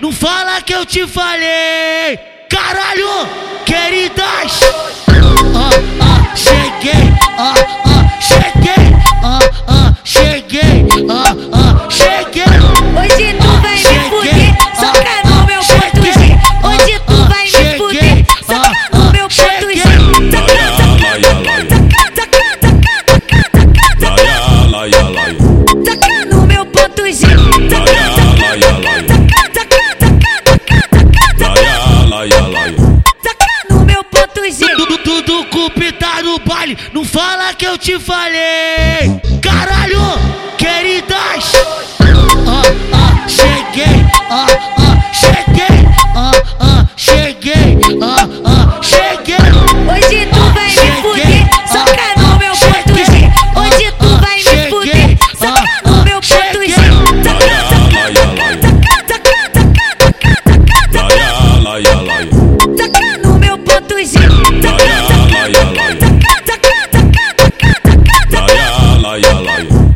não fala que eu te falei. Caralho, queridas. laia, no meu ponto G. Tudo, tudo tá no baile, não fala que eu te falei. Caralho, queridas. laia, laia.